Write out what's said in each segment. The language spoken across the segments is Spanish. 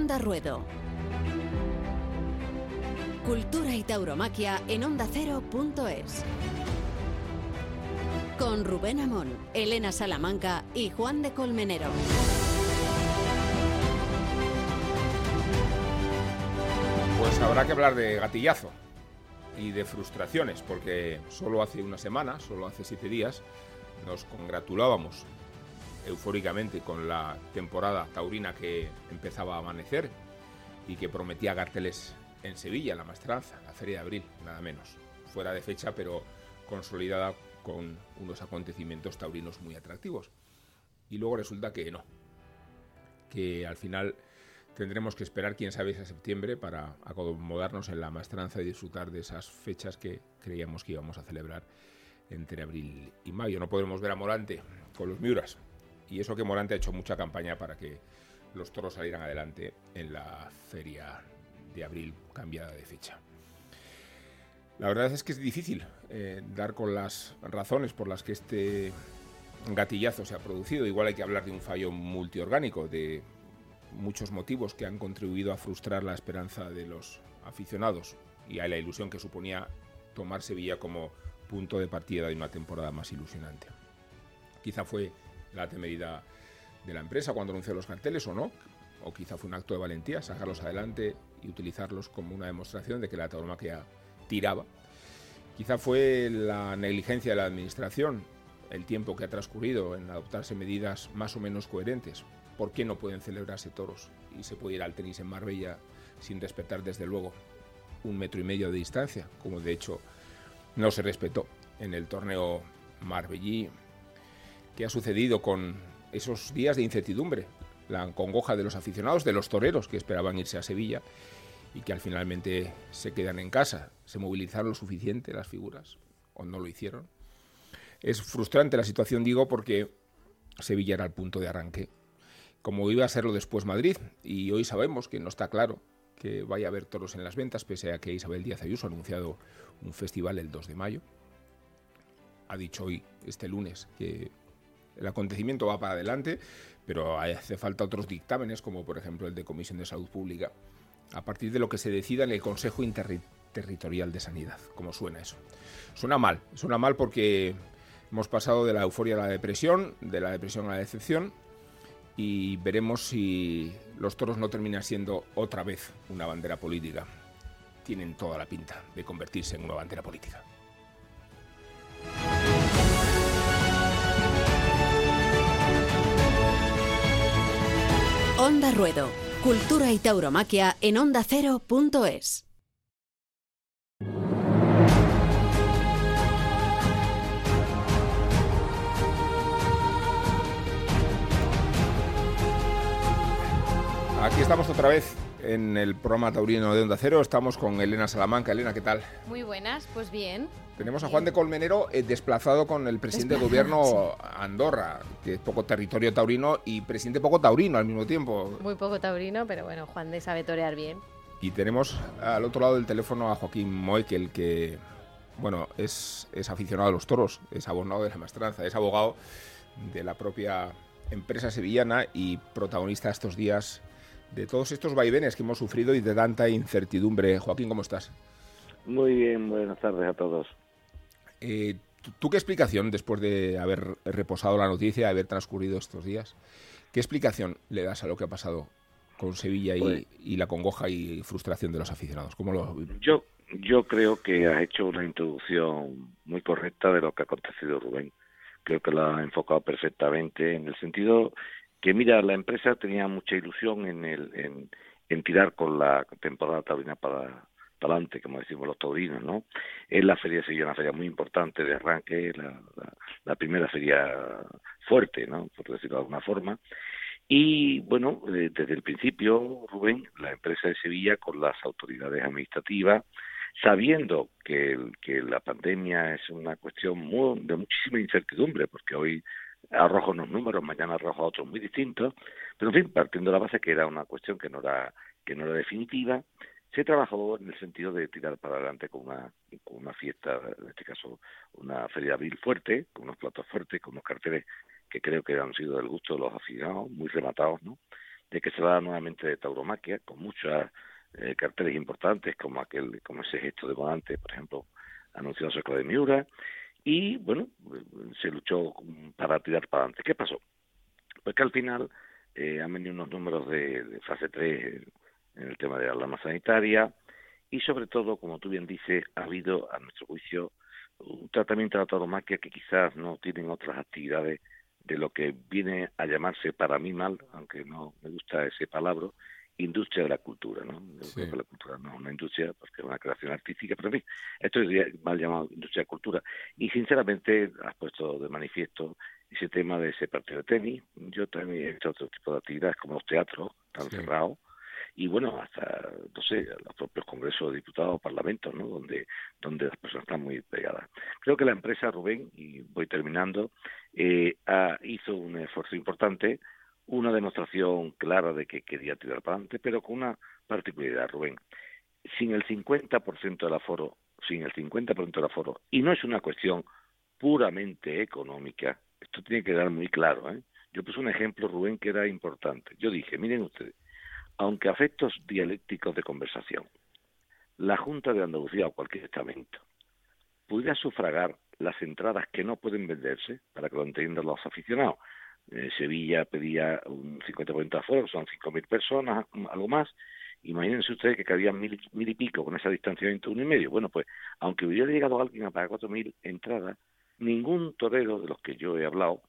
Onda Ruedo. Cultura y tauromaquia en ondacero.es. Con Rubén Amón, Elena Salamanca y Juan de Colmenero. Pues habrá que hablar de gatillazo y de frustraciones, porque solo hace una semana, solo hace siete días, nos congratulábamos eufóricamente con la temporada taurina que empezaba a amanecer y que prometía carteles en Sevilla, la Maestranza, la Feria de Abril, nada menos. Fuera de fecha, pero consolidada con unos acontecimientos taurinos muy atractivos. Y luego resulta que no, que al final tendremos que esperar, quién sabe, a septiembre para acomodarnos en la maestranza y disfrutar de esas fechas que creíamos que íbamos a celebrar entre abril y mayo. No podremos ver a Morante con los Miuras. Y eso que Morante ha hecho mucha campaña para que los toros salieran adelante en la feria de abril cambiada de fecha. La verdad es que es difícil eh, dar con las razones por las que este gatillazo se ha producido. Igual hay que hablar de un fallo multiorgánico, de muchos motivos que han contribuido a frustrar la esperanza de los aficionados y a la ilusión que suponía tomar Sevilla como punto de partida de una temporada más ilusionante. Quizá fue la temeridad de la empresa cuando anunció los carteles o no, o quizá fue un acto de valentía sacarlos adelante y utilizarlos como una demostración de que la tauromaquia tiraba. Quizá fue la negligencia de la administración, el tiempo que ha transcurrido en adoptarse medidas más o menos coherentes. ¿Por qué no pueden celebrarse toros y se puede ir al tenis en Marbella sin respetar desde luego un metro y medio de distancia, como de hecho no se respetó en el torneo Marbellí? ¿Qué ha sucedido con esos días de incertidumbre la congoja de los aficionados, de los toreros que esperaban irse a Sevilla y que al finalmente se quedan en casa. ¿Se movilizaron lo suficiente las figuras o no lo hicieron? Es frustrante la situación, digo, porque Sevilla era el punto de arranque, como iba a serlo después Madrid, y hoy sabemos que no está claro que vaya a haber toros en las ventas, pese a que Isabel Díaz Ayuso ha anunciado un festival el 2 de mayo. Ha dicho hoy, este lunes, que el acontecimiento va para adelante, pero hace falta otros dictámenes, como por ejemplo el de Comisión de Salud Pública, a partir de lo que se decida en el Consejo Interterritorial de Sanidad. ¿Cómo suena eso? Suena mal, suena mal porque hemos pasado de la euforia a la depresión, de la depresión a la decepción, y veremos si los toros no terminan siendo otra vez una bandera política. Tienen toda la pinta de convertirse en una bandera política. Onda Ruedo. Cultura y tauromaquia en ondacero.es. Aquí estamos otra vez en el programa Taurino de Onda Cero. Estamos con Elena Salamanca. Elena, ¿qué tal? Muy buenas, pues bien. Tenemos a Juan de Colmenero eh, desplazado con el presidente de gobierno Andorra, que es poco territorio taurino y presidente poco taurino al mismo tiempo. Muy poco taurino, pero bueno, Juan de sabe torear bien. Y tenemos al otro lado del teléfono a Joaquín Moekel, que bueno, es, es aficionado a los toros, es abonado de la maestranza, es abogado de la propia empresa sevillana y protagonista estos días de todos estos vaivenes que hemos sufrido y de tanta incertidumbre. Joaquín, ¿cómo estás? Muy bien, buenas tardes a todos. Eh, ¿Tú qué explicación, después de haber reposado la noticia, de haber transcurrido estos días, qué explicación le das a lo que ha pasado con Sevilla y, pues la congoja y frustración de los aficionados? ¿Cómo lo... Yo, yo creo que has hecho una introducción muy correcta de lo que ha acontecido, Rubén. Creo que lo ha enfocado perfectamente en el sentido que mira, la empresa tenía mucha ilusión en, el, en, tirar con la temporada taurina para, adelante, como decimos los taurinos, ¿no? En la feria sería una feria muy importante de arranque, la, la, primera feria fuerte, ¿no? Por decirlo de alguna forma. Y bueno, eh, desde el principio, Rubén, la empresa de Sevilla con las autoridades administrativas, sabiendo que, que la pandemia es una cuestión muy, de muchísima incertidumbre, porque hoy arroja unos números, mañana arroja otros muy distintos, pero en fin, partiendo de la base que era una cuestión que no era, que no era definitiva, se trabajó en el sentido de tirar para adelante con una, con una fiesta, en este caso una feria de abril fuerte, con unos platos fuertes, con unos carteles que creo que han sido del gusto de los aficionados, muy rematados, ¿no? de que se va nuevamente de tauromaquia, con muchos eh, carteles importantes, como aquel, como ese gesto de Bonante, por ejemplo, anunciado cerca de Miura, y bueno, se luchó para tirar para adelante. ¿Qué pasó? Pues que al final eh, han venido unos números de, fase 3 en el tema de la alarma sanitaria y sobre todo, como tú bien dices, ha habido, a nuestro juicio, un tratamiento de la tauromaquia que quizás no tienen otras actividades de lo que viene a llamarse para mí mal, aunque no me gusta ese palabra, industria de la cultura, ¿no? la cultura no es una industria porque es una creación artística, pero en fin, esto es mal llamado industria de cultura. Y sinceramente has puesto de manifiesto ese tema de ese partido de tenis. Yo también he hecho otro tipo de actividades como los teatros, están cerrados, y bueno, hasta, no sé, los propios congresos de diputados parlamentos, ¿no? Donde, donde las personas están muy pegadas. Creo que la empresa, Rubén, y voy terminando, eh, hizo un esfuerzo importante, una demostración clara de que quería tirar para adelante, pero con una particularidad, Rubén. Sin el 50% del aforo, sin el 50% del aforo, y no es una cuestión puramente económica, esto tiene que quedar muy claro, ¿eh? Yo puse un ejemplo, Rubén, que era importante. Yo dije, miren ustedes, aunque a efectos dialécticos de conversación, la Junta de Andalucía o cualquier estamento pudiera sufragar las entradas que no pueden venderse, para que lo entiendan los aficionados. Eh, Sevilla pedía un 50% de aforo, son 5.000 personas, algo más. Imagínense ustedes que cabían mil, y pico con esa distancia entre uno y medio. Bueno, pues aunque hubiera llegado alguien a pagar 4.000 entradas, ningún torero de los que yo he hablado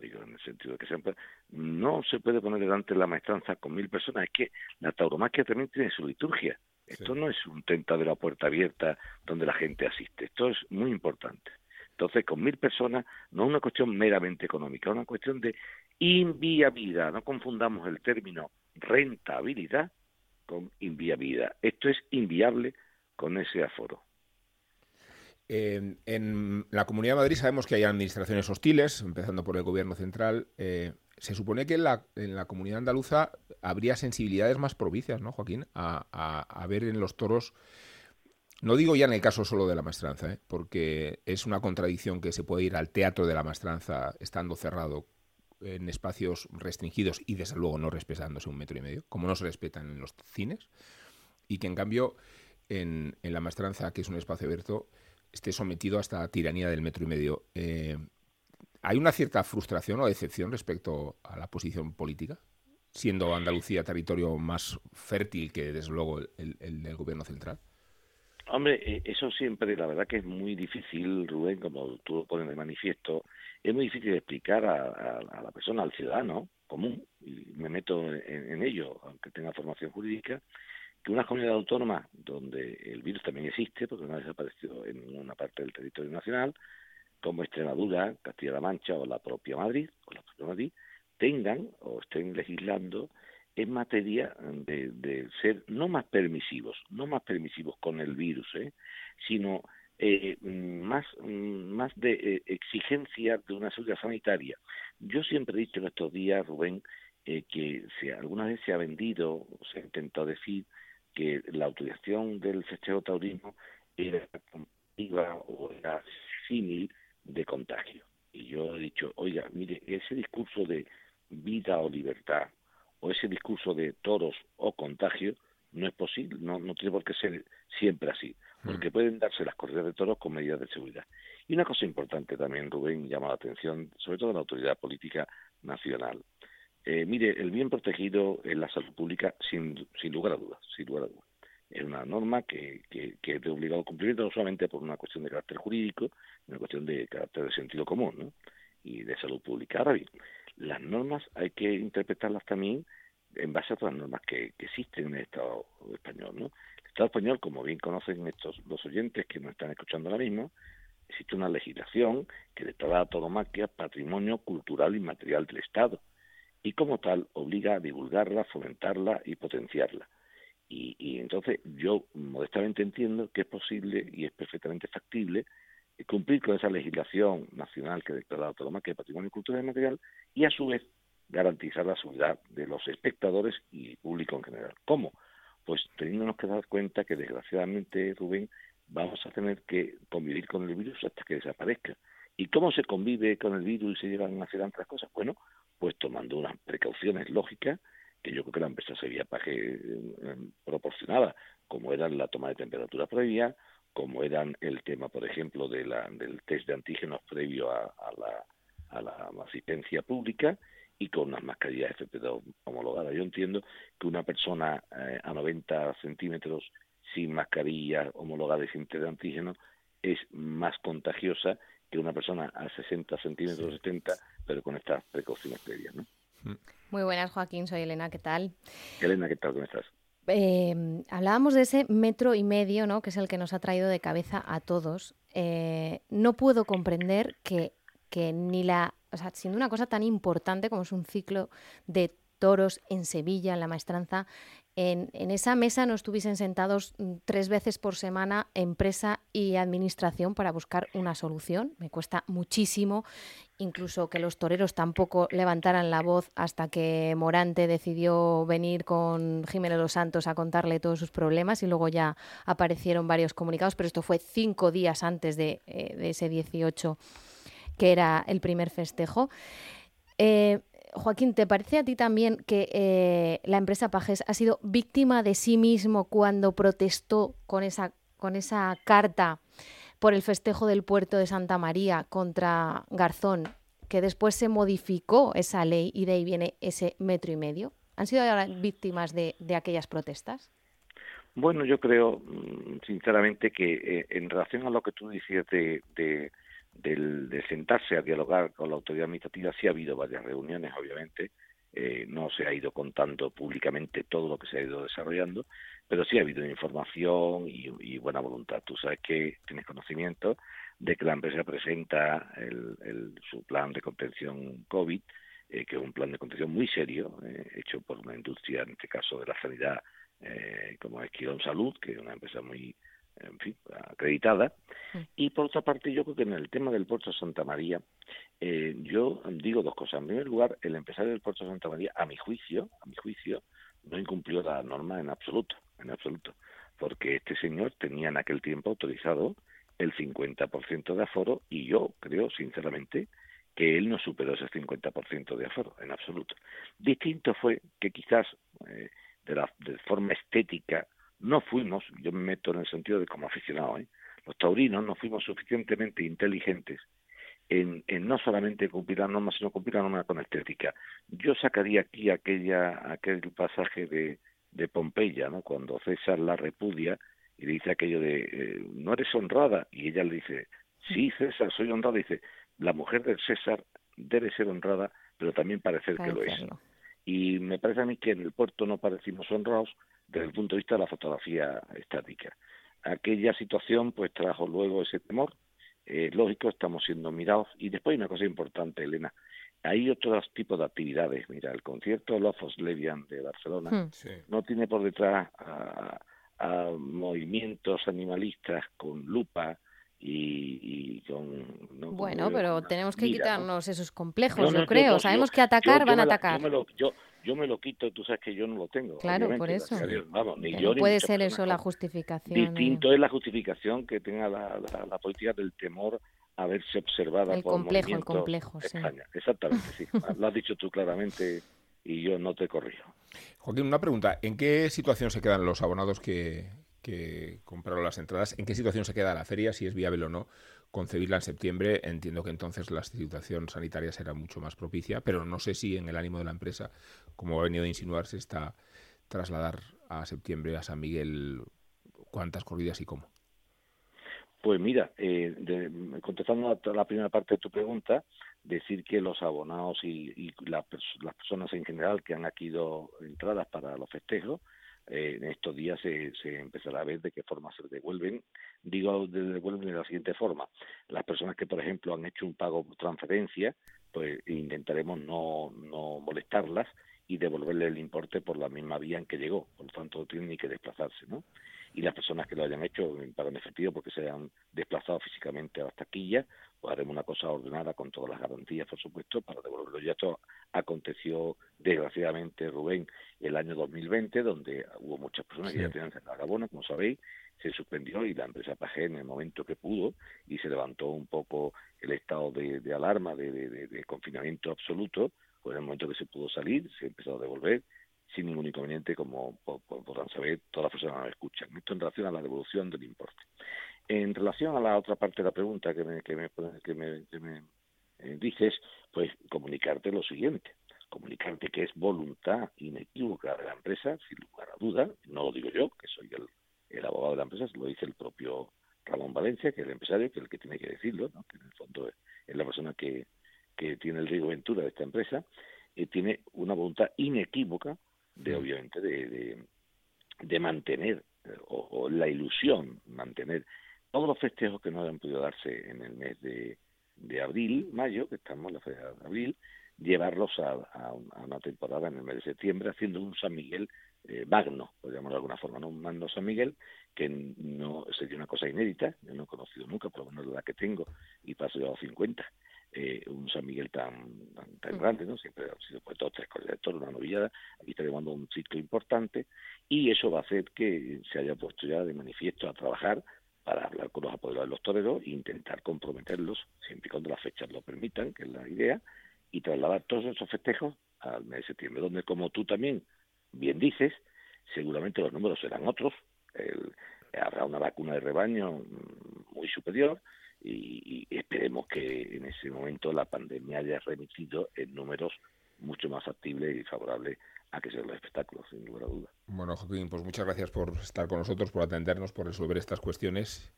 digo en el sentido de que siempre no se puede poner delante de la maestranza con mil personas, es que la tauromaquia también tiene su liturgia. Esto no es un tentadero a puerta abierta donde la gente asiste, esto es muy importante. Entonces, con mil personas no es una cuestión meramente económica, es una cuestión de inviabilidad. No confundamos el término rentabilidad con inviabilidad. Esto es inviable con ese aforo en la Comunidad de Madrid sabemos que hay administraciones hostiles, empezando por el Gobierno central. Eh, se supone que en la, en comunidad andaluza habría sensibilidades más propicias, ¿no, Joaquín? A, ver en los toros. No digo ya en el caso solo de la maestranza, ¿eh? porque es una contradicción que se puede ir al teatro de la maestranza estando cerrado en espacios restringidos y desde luego no respetándose un metro y medio, como no se respetan en los cines, y que en cambio en, en la maestranza, que es un espacio abierto, esté sometido a esta tiranía del metro y medio. Eh, ¿Hay una cierta frustración o decepción respecto a la posición política? Siendo Andalucía territorio más fértil que, desde luego, el, del gobierno central. Hombre, eh, eso siempre, la verdad que es muy difícil, Rubén, como tú lo pones de manifiesto, es muy difícil explicar a, la persona, al ciudadano común, y me meto en, ello, aunque tenga formación jurídica, que una comunidad autónoma donde el virus también existe, porque no ha desaparecido en una parte del territorio nacional, como Extremadura, Castilla-La Mancha o la propia Madrid, o la propia Madrid, tengan o estén legislando en materia de, ser no más permisivos, no más permisivos con el virus, ¿eh? sino eh, más, más de eh, exigencia de una seguridad sanitaria. Yo siempre he dicho en estos días, Rubén, eh, que si alguna vez se ha vendido, se ha intentado decir, que la autorización del festejo taurino era comparativa o era símil de contagio. Y yo he dicho, oiga, mire, ese discurso de vida o libertad, o ese discurso de toros o contagio, no es posible, no, no tiene por qué ser siempre así, porque hmm. pueden darse las corridas de toros con medidas de seguridad. Y una cosa importante también, Rubén, llama la atención, sobre todo de la autoridad política nacional. Eh, mire, el bien protegido en la salud pública, sin, sin lugar a dudas, sin lugar a dudas. Es una norma que, que, que, es de obligado cumplimiento, no solamente por una cuestión de carácter jurídico, una cuestión de carácter de sentido común ¿no? y de salud pública. Ahora bien, las normas hay que interpretarlas también en base a otras normas que, existen en el Estado español. ¿no? El Estado español, como bien conocen estos los oyentes que nos están escuchando ahora mismo, existe una legislación que declara a es patrimonio cultural y material del Estado y como tal obliga a divulgarla, fomentarla y potenciarla. Y, entonces yo modestamente entiendo que es posible y es perfectamente factible cumplir con esa legislación nacional que declara la autonomía patrimonio cultural y material y a su vez garantizar la seguridad de los espectadores y público en general. ¿Cómo? Pues teniéndonos que dar cuenta que desgraciadamente, Rubén, vamos a tener que convivir con el virus hasta que desaparezca. ¿Y cómo se convive con el virus y se llevan a hacer otras cosas? Bueno, pues tomando unas precauciones lógicas que yo creo que la empresa sería paje eh, proporcionada, como era la toma de temperatura previa, como eran el tema, por ejemplo, de la, del test de antígenos previo a, la, a la asistencia pública y con unas mascarillas FP2 homologadas. Yo entiendo que una persona eh, a 90 centímetros sin mascarilla homologada y sin test de antígenos es más contagiosa que una persona a 60 centímetros, 70, pero con estas precauciones previas. ¿no? Mm. Muy buenas, Joaquín. Soy Elena. ¿Qué tal? Elena, ¿qué tal? ¿Cómo estás? Eh, hablábamos de ese metro y medio, ¿no? que es el que nos ha traído de cabeza a todos. Eh, no puedo comprender que, que ni la, o sea, siendo una cosa tan importante como es un ciclo de toros en Sevilla, en la maestranza, en, esa mesa no estuviesen sentados mm, tres veces por semana empresa y administración para buscar una solución. Me cuesta muchísimo, incluso que los toreros tampoco levantaran la voz hasta que Morante decidió venir con Jiménez Los Santos a contarle todos sus problemas y luego ya aparecieron varios comunicados, pero esto fue cinco días antes de, eh, ese 18 que era el primer festejo. Eh, Joaquín, ¿te parece a ti también que eh, la empresa Pajes ha sido víctima de sí mismo cuando protestó con esa, con esa carta por el festejo del puerto de Santa María contra Garzón, que después se modificó esa ley y de ahí viene ese metro y medio? ¿Han sido ahora víctimas de, aquellas protestas? Bueno, yo creo, mm, sinceramente, que eh, en relación a lo que tú decías de del, de sentarse a dialogar con la autoridad administrativa, sí ha habido varias reuniones, obviamente, eh, no se ha ido contando públicamente todo lo que se ha ido desarrollando, pero sí ha habido información y, buena voluntad. Tú sabes que tienes conocimiento de que la empresa presenta el, su plan de contención COVID, eh, que es un plan de contención muy serio, eh, hecho por una industria, en este caso de la sanidad, como es Quirón Salud, que es una empresa muy en fin, acreditada. Mm. Y por otra parte, yo creo que en el tema del puerto de Santa María, eh, yo digo dos cosas. En primer lugar, el empresario del puerto de Santa María, a mi juicio, a mi juicio, no incumplió la norma en absoluto, en absoluto, porque este señor tenía en aquel tiempo autorizado el 50% de aforo y yo creo, sinceramente, que él no superó ese 50% de aforo, en absoluto. Distinto fue que quizás eh, de, la, de forma estética no fuimos, yo me meto en el sentido de como aficionado, ¿eh? los taurinos no fuimos suficientemente inteligentes en, en, no solamente cumplir la norma, sino cumplir la norma con estética. Yo sacaría aquí aquella, aquel pasaje de, de Pompeya, ¿no? cuando César la repudia y le dice aquello de, eh, no eres honrada, y ella le dice, sí, César, soy honrada, y dice, la mujer del César debe ser honrada, pero también parecer que lo es. Y me parece a mí que en el puerto no parecimos honrados, desde el punto de vista de la fotografía estática. Aquella situación pues trajo luego ese temor, eh, lógico, estamos siendo mirados. Y después hay una cosa importante, Elena, hay otros tipos de actividades. Mira, el concierto Lofos Levian de Barcelona hmm. no tiene por detrás a, movimientos animalistas con lupa, y, con... bueno, pero tenemos que quitarnos esos complejos, yo creo. Sabemos que atacar van a atacar. yo, yo me lo quito, tú sabes que yo no lo tengo. Claro, por eso. no puede ser eso la justificación. Distinto es la justificación que tenga la, la, política del temor a verse observada el por complejo, el complejo, sí. Exactamente, sí. lo has dicho tú claramente y yo no te corrijo. Joaquín, una pregunta. ¿En qué situación se quedan los abonados que, que compraron las entradas? ¿En qué situación se queda la feria, si es viable o no? Concebirla en septiembre, entiendo que entonces la situación sanitaria será mucho más propicia, pero no sé si en el ánimo de la empresa, como ha venido a insinuarse, está trasladar a septiembre a San Miguel cuántas corridas y cómo. Pues mira, eh, contestando a la primera parte de tu pregunta, decir que los abonados y, las personas en general que han adquirido entradas para los festejos, eh, en estos días se, se, empezará a ver de qué forma se devuelven. Digo, devuelven de la siguiente forma. Las personas que, por ejemplo, han hecho un pago por transferencia, pues intentaremos no, no molestarlas y devolverle el importe por la misma vía en que llegó. Por lo tanto, no tienen ni que desplazarse, ¿no? y las personas que lo hayan hecho en efectivo porque se han desplazado físicamente a las taquillas, pues haremos una cosa ordenada con todas las garantías, por supuesto, para devolverlo. Ya esto aconteció, desgraciadamente, Rubén, el año 2020, donde hubo muchas personas que ya tenían sacado abono, como sabéis, se suspendió y la empresa Pagé en el momento que pudo y se levantó un poco el estado de, alarma, de, de, confinamiento absoluto, pues en el momento que se pudo salir, se empezó a devolver sin ningún inconveniente, como podrán saber todas las personas que me escuchan. Esto en relación a la devolución del importe. En relación a la otra parte de la pregunta que me, que me, que me, que me eh, dices, pues comunicarte lo siguiente comunicarte que es voluntad inequívoca de la empresa, sin lugar a duda, no lo digo yo, que soy el, el abogado de la empresa, lo dice el propio Ramón Valencia, que es el empresario, que es el que tiene que decirlo, que en el fondo es, la persona que, que tiene el riesgo ventura de esta empresa, y tiene una voluntad inequívoca de, obviamente, de, de, mantener, o, o, la ilusión, mantener todos los festejos que no han podido darse en el mes de, de abril, mayo, que estamos en la fecha de abril, llevarlos a, una temporada en el mes de septiembre haciendo un San Miguel eh, magno, por llamarlo de alguna forma, ¿no? un magno San Miguel, que no sería una cosa inédita, yo no he conocido nunca, por lo menos la que tengo, y paso ya a 50, eh, un San Miguel tan, tan, grande, ¿no? Siempre ha sido pues dos, tres corridas de una novillada, aquí está llevando un ciclo importante, y eso va a hacer que se haya puesto ya de manifiesto a trabajar para hablar con los apoderados de los toreros e intentar comprometerlos, siempre y cuando las fechas lo permitan, que es la idea, y trasladar todos esos festejos al mes de septiembre, donde, como tú también bien dices, seguramente los números serán otros, habrá una vacuna de rebaño mm, muy superior y, esperemos que en ese momento la pandemia haya remitido en números mucho más factibles y favorables a que sean los espectáculos, sin lugar a duda. Bueno, Joaquín, pues muchas gracias por estar con nosotros, por atendernos, por resolver estas cuestiones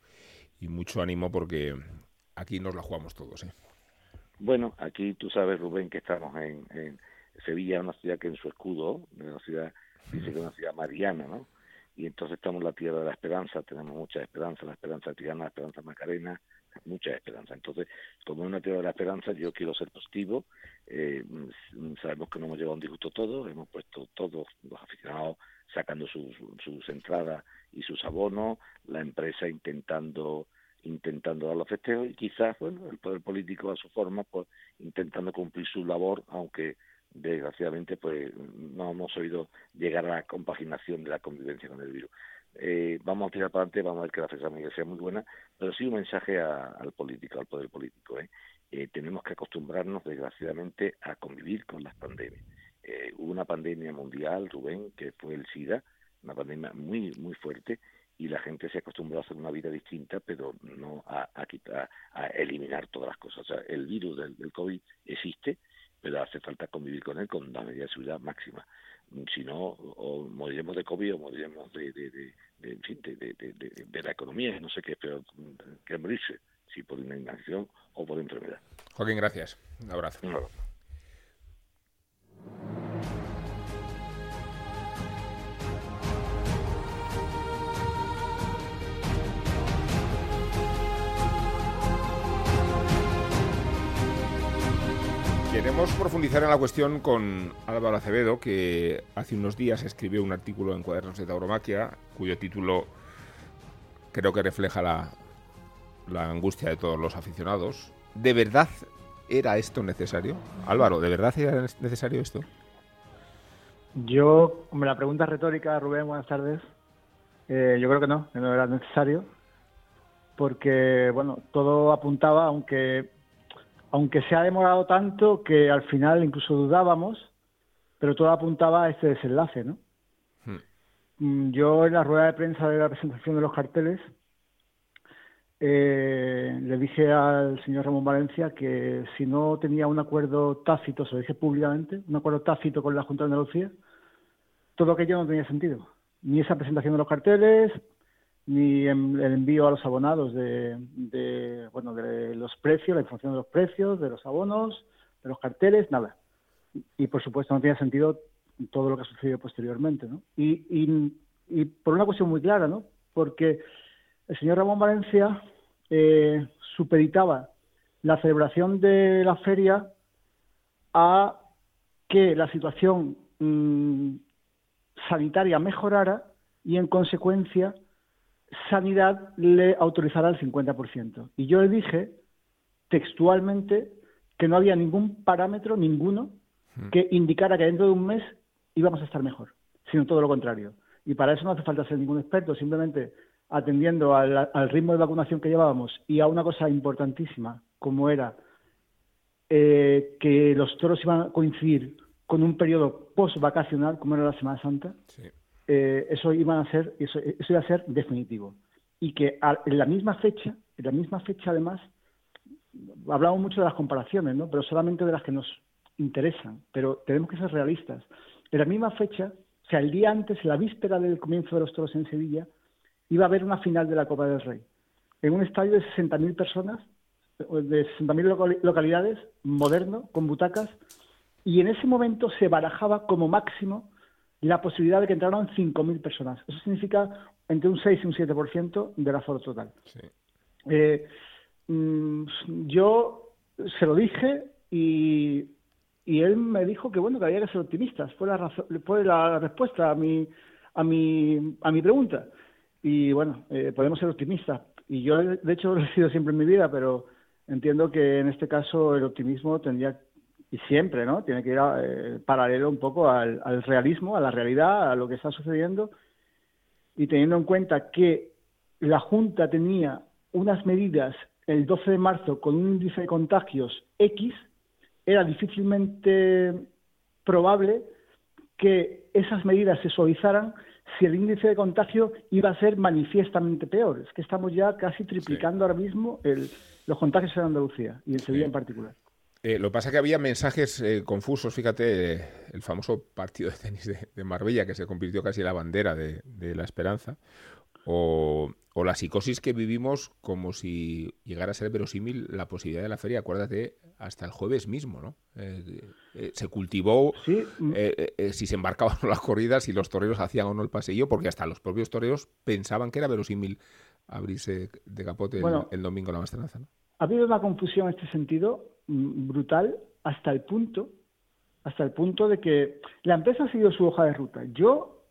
y mucho ánimo porque aquí nos la jugamos todos. ¿eh? Bueno, aquí tú sabes, Rubén, que estamos en, en Sevilla, una ciudad que en su escudo, una ciudad, dice que es una ciudad mariana, ¿no? Y entonces estamos en la tierra de la esperanza, tenemos mucha esperanza, la esperanza tirana, la esperanza macarena, mucha esperanza. Entonces, como es una tierra de la esperanza, yo quiero ser positivo. Eh, sabemos que no hemos llevado un disgusto todos, hemos puesto todos los aficionados sacando sus, sus entradas y sus abonos, la empresa intentando intentando dar los festejos y quizás bueno el poder político a su forma pues intentando cumplir su labor aunque desgraciadamente pues no hemos oído llegar a la compaginación de la convivencia con el virus eh, vamos a tirar para adelante vamos a ver que la fecha sea muy buena pero sí un mensaje al político al poder político ¿eh? ¿eh? tenemos que acostumbrarnos desgraciadamente a convivir con las pandemias eh, hubo una pandemia mundial Rubén que fue el SIDA una pandemia muy muy fuerte y la gente se acostumbró a hacer una vida distinta, pero no a, a, quitar, a eliminar todas las cosas. O sea, el virus del, del, COVID existe, pero hace falta convivir con él con la medida de seguridad máxima. Si no, o moriremos de COVID o moriremos de, de, de, de en fin, de, la economía, no sé qué, pero que morirse, si por inanición o por enfermedad. Joaquín, gracias. Un abrazo. Un abrazo. Queremos profundizar en la cuestión con Álvaro Acevedo, que hace unos días escribió un artículo en Cuadernos de Tauromaquia, cuyo título creo que refleja la, angustia de todos los aficionados. ¿De verdad era esto necesario? Álvaro, ¿de verdad era necesario esto? Yo, me la pregunta retórica, Rubén, buenas tardes. Eh, yo creo que no, que no era necesario, porque, bueno, todo apuntaba, aunque aunque se ha demorado tanto que al final incluso dudábamos, pero todo apuntaba a este desenlace, ¿no? Hmm. Mm, yo en la rueda de prensa de la presentación de los carteles eh, le dije al señor Ramón Valencia que si no tenía un acuerdo tácito, se lo dije públicamente, un acuerdo tácito con la Junta de Andalucía, todo aquello no tenía sentido. Ni esa presentación de los carteles, ni el envío a los abonados de, bueno de los precios, la información de los precios, de los abonos, de los carteles, nada. Y por supuesto no tiene sentido todo lo que ha sucedido posteriormente, ¿no? Y, y, y por una cuestión muy clara, ¿no? Porque el señor Ramón Valencia eh, supeditaba la celebración de la feria a que la situación mm, sanitaria mejorara y en consecuencia Sanidad le autorizará el 50%. Y yo le dije textualmente que no había ningún parámetro, ninguno, hmm. que indicara que dentro de un mes íbamos a estar mejor, sino todo lo contrario. Y para eso no hace falta ser ningún experto, simplemente atendiendo al, ritmo de vacunación que llevábamos y a una cosa importantísima, como era eh, que los toros iban a coincidir con un periodo post-vacacional, como era la Semana Santa, eh, eso, iba a ser, eso, iba a ser definitivo. Y que en la misma fecha, en la misma fecha además, hablamos mucho de las comparaciones, ¿no? pero solamente de las que nos interesan, pero tenemos que ser realistas. En la misma fecha, o sea, el día antes, la víspera del comienzo de los toros en Sevilla, iba a haber una final de la Copa del Rey. En un estadio de 60.000 personas, de 60.000 localidades, moderno, con butacas, y en ese momento se barajaba como máximo la posibilidad de que entraran 5.000 personas. Eso significa entre un 6 y un 7% del aforo total. Eh, mm, yo se lo dije y, él me dijo que bueno que había que ser optimistas. Fue la, fue la respuesta a mi, a, mi, a mi pregunta. Y bueno, eh, podemos ser optimistas. Y yo, de hecho, lo he sido siempre en mi vida, pero entiendo que en este caso el optimismo tendría y siempre, ¿no? Tiene que ir eh, paralelo un poco al, realismo, a la realidad, a lo que está sucediendo. Y teniendo en cuenta que la Junta tenía unas medidas el 12 de marzo con un índice de contagios X, era difícilmente probable que esas medidas se suavizaran si el índice de contagio iba a ser manifiestamente peor. Es que estamos ya casi triplicando ahora mismo los contagios en Andalucía y en Sevilla en particular. Eh, lo que pasa es que había mensajes eh, confusos, fíjate, el famoso partido de tenis de, Marbella, que se convirtió casi en la bandera de, la esperanza, o, la psicosis que vivimos como si llegara a ser verosímil la posibilidad de la feria, acuérdate, hasta el jueves mismo, ¿no? Eh, se cultivó mm. si se embarcaban o las corridas, si los toreros hacían o no el pasillo, porque hasta los propios toreros pensaban que era verosímil abrirse de capote el, domingo la maestranza, ¿no? Ha habido una confusión en este sentido brutal hasta el punto, hasta el punto de que la empresa ha seguido su hoja de ruta. Yo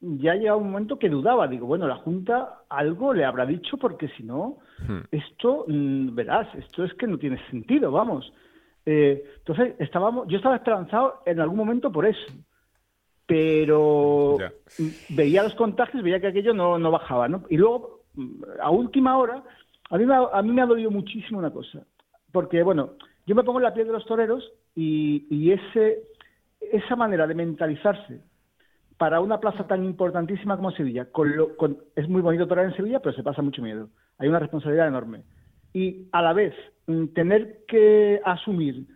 ya llegado un momento que dudaba, digo, bueno, la Junta algo le habrá dicho porque si no, hmm. esto, mm, verás, esto es que no tiene sentido, vamos. Eh, entonces, estábamos, yo estaba esperanzado en algún momento por eso, pero veía los contagios, veía que aquello no, no bajaba, ¿no? Y luego, a última hora, a mí, a mí me ha dolido muchísimo una cosa porque, bueno, yo me pongo en la piel de los toreros y, ese, esa manera de mentalizarse para una plaza tan importantísima como Sevilla, con es muy bonito torear en Sevilla, pero se pasa mucho miedo. Hay una responsabilidad enorme. Y a la vez, mm, tener que asumir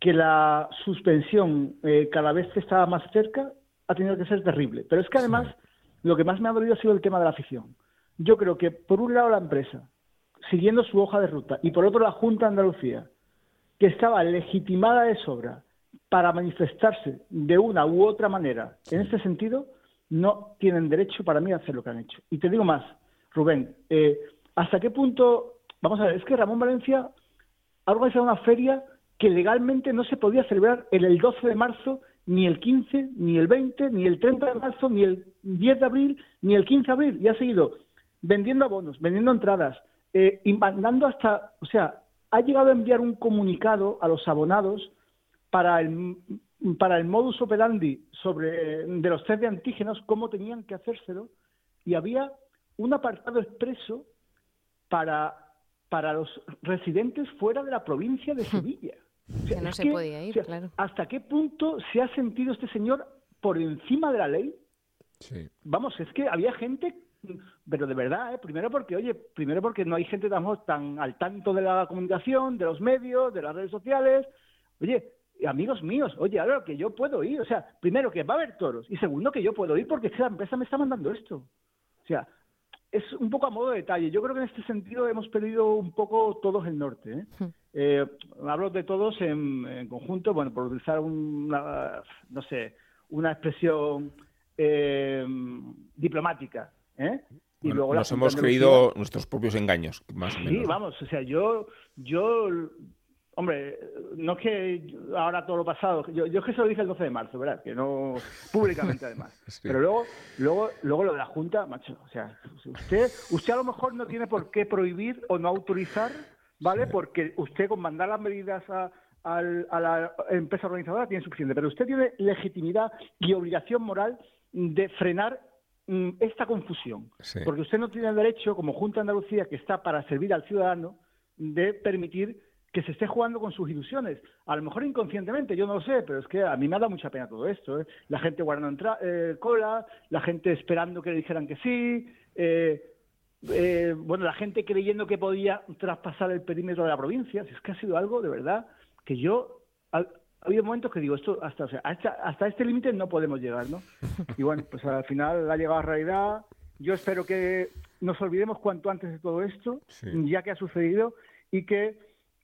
que la suspensión eh, cada vez está más cerca ha tenido que ser terrible. Pero es que además, lo que más me ha dolido ha sido el tema de la afición. Yo creo que, por un lado, la empresa siguiendo su hoja de ruta, y por otro la Junta de Andalucía, que estaba legitimada de sobra para manifestarse de una u otra manera en este sentido, no tienen derecho para mí a hacer lo que han hecho. Y te digo más, Rubén, eh, ¿hasta qué punto? Vamos a ver, es que Ramón Valencia ha organizado una feria que legalmente no se podía celebrar en el 12 de marzo, ni el 15, ni el 20, ni el 30 de marzo, ni el 10 de abril, ni el 15 de abril. Y ha seguido vendiendo abonos, vendiendo entradas, eh, y mandando hasta, o sea, ha llegado a enviar un comunicado a los abonados para el, para el modus operandi sobre de los test de antígenos, cómo tenían que hacérselo, y había un apartado expreso para, para los residentes fuera de la provincia de Sevilla. que no se podía ir, claro. ¿Hasta qué punto se ha sentido este señor por encima de la ley? Vamos, es que había gente pero de verdad, ¿eh? primero porque, oye, primero porque no hay gente tan, tan al tanto de la comunicación, de los medios, de las redes sociales. Oye, amigos míos, oye, ahora que yo puedo ir, o sea, primero que va a haber toros y segundo que yo puedo ir porque la empresa me está mandando esto. O sea, es un poco a modo de detalle. Yo creo que en este sentido hemos perdido un poco todos el norte. ¿eh? Hmm. Eh, hablo de todos en, conjunto, bueno, por utilizar una, no sé, una expresión diplomática. ¿Eh? Y luego nos hemos creído nuestros propios engaños, más o menos. Sí, vamos, o sea, yo, yo, hombre, no es que ahora todo lo pasado, yo, yo es que se lo dije el 12 de marzo, ¿verdad? Que no, públicamente además. Pero luego, luego, luego lo de la Junta, macho, o sea, usted, usted a lo mejor no tiene por qué prohibir o no autorizar, ¿vale? Porque usted con mandar las medidas a, a la empresa organizadora tiene suficiente, pero usted tiene legitimidad y obligación moral de frenar esta confusión. Porque usted no tiene el derecho, como Junta de Andalucía, que está para servir al ciudadano, de permitir que se esté jugando con sus ilusiones. A lo mejor inconscientemente, yo no lo sé, pero es que a mí me da mucha pena todo esto. ¿eh? La gente guardando eh, cola, la gente esperando que le dijeran que sí, eh, eh, bueno, la gente creyendo que podía traspasar el perímetro de la provincia. Si es que ha sido algo de verdad que yo. Ha, habido momentos que digo, esto hasta, o sea, hasta, hasta este límite no podemos llegar, ¿no? Y bueno, pues al final ha llegado a realidad. Yo espero que nos olvidemos cuanto antes de todo esto, ya que ha sucedido, y que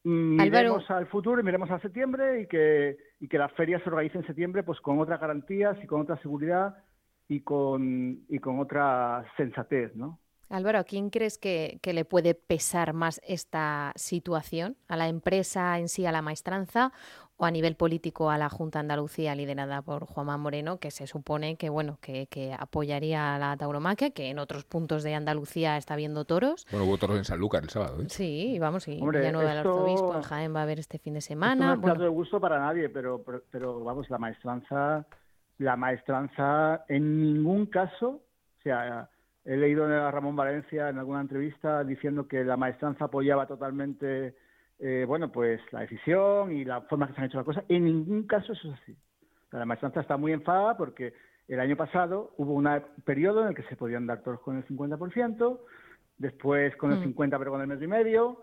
miremos al futuro y miremos a septiembre y que, y que la feria se organice en septiembre pues con otras garantías y con otra seguridad y con, y con otra sensatez, ¿no? Álvaro, ¿a quién crees que, que, le puede pesar más esta situación? ¿A la empresa en sí, a la maestranza o a nivel político a la Junta de Andalucía liderada por Juanma Moreno, que se supone que bueno que, que apoyaría a la tauromaquia, que en otros puntos de Andalucía está viendo toros? Bueno, hubo toros en Sanlúcar el sábado. ¿eh? Sí, vamos, y Hombre, Villanueva del Arzobispo en Jaén va a haber este fin de semana. no es bueno. de gusto para nadie, pero, pero, pero vamos, la maestranza, la maestranza en ningún caso, o sea He leído a Ramón Valencia en alguna entrevista diciendo que la maestranza apoyaba totalmente, eh, bueno, pues la decisión y la forma que se han hecho las cosas. En ningún caso eso es así. La maestranza está muy enfadada porque el año pasado hubo un periodo en el que se podían dar toros con el 50%, después con el 50% mm. pero con el metro y medio.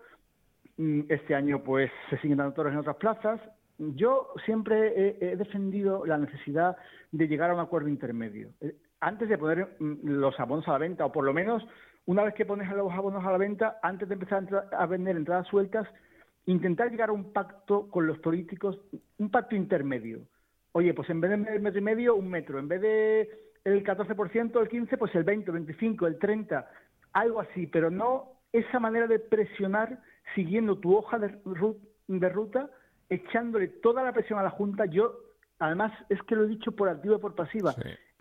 Mm, este año pues se siguen dando toros en otras plazas. Yo siempre he, he defendido la necesidad de llegar a un acuerdo intermedio. Eh, antes de poner mm, los abonos a la venta, o por lo menos una vez que pones los abonos a la venta, antes de empezar a, vender entradas sueltas, intentar llegar a un pacto con los políticos, un pacto intermedio. Oye, pues en vez de metro y medio, un metro. En vez de el 14%, el 15%, pues el 20, el 25, el 30, algo así, pero no esa manera de presionar siguiendo tu hoja de, de ruta, echándole toda la presión a la Junta. Yo, además, es que lo he dicho por activa y por pasiva